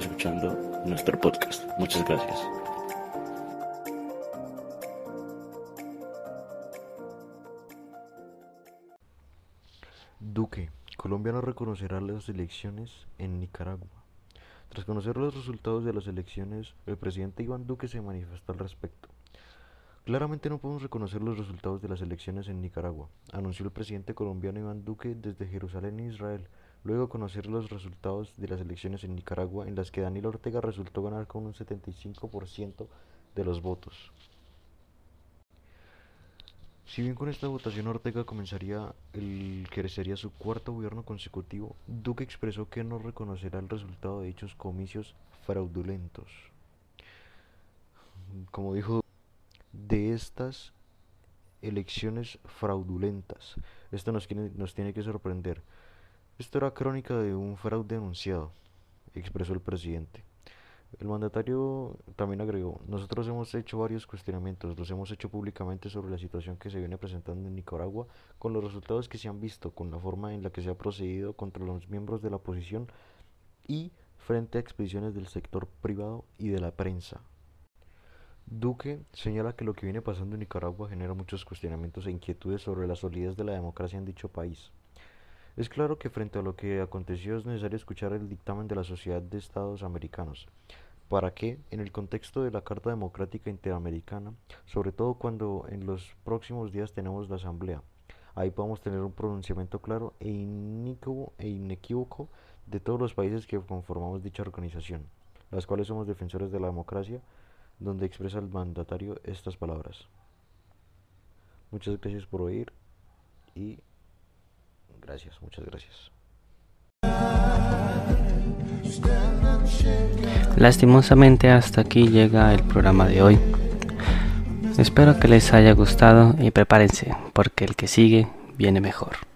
escuchando nuestro podcast. Muchas gracias. Duque, Colombia no reconocerá las elecciones en Nicaragua. Tras conocer los resultados de las elecciones, el presidente Iván Duque se manifestó al respecto. Claramente no podemos reconocer los resultados de las elecciones en Nicaragua, anunció el presidente colombiano Iván Duque desde Jerusalén, Israel, luego de conocer los resultados de las elecciones en Nicaragua, en las que Daniel Ortega resultó ganar con un 75% de los votos. Si bien con esta votación Ortega comenzaría el que sería su cuarto gobierno consecutivo, Duque expresó que no reconocerá el resultado de dichos comicios fraudulentos. Como dijo, de estas elecciones fraudulentas, esto nos nos tiene que sorprender. Esto era crónica de un fraude denunciado, expresó el presidente. El mandatario también agregó, nosotros hemos hecho varios cuestionamientos, los hemos hecho públicamente sobre la situación que se viene presentando en Nicaragua, con los resultados que se han visto, con la forma en la que se ha procedido contra los miembros de la oposición y frente a expediciones del sector privado y de la prensa. Duque señala que lo que viene pasando en Nicaragua genera muchos cuestionamientos e inquietudes sobre la solidez de la democracia en dicho país. Es claro que frente a lo que aconteció es necesario escuchar el dictamen de la Sociedad de Estados Americanos, para que, en el contexto de la Carta Democrática Interamericana, sobre todo cuando en los próximos días tenemos la Asamblea, ahí podamos tener un pronunciamiento claro e, e inequívoco de todos los países que conformamos dicha organización, las cuales somos defensores de la democracia, donde expresa el mandatario estas palabras. Muchas gracias por oír y muchas gracias. Lastimosamente hasta aquí llega el programa de hoy. Espero que les haya gustado y prepárense porque el que sigue viene mejor.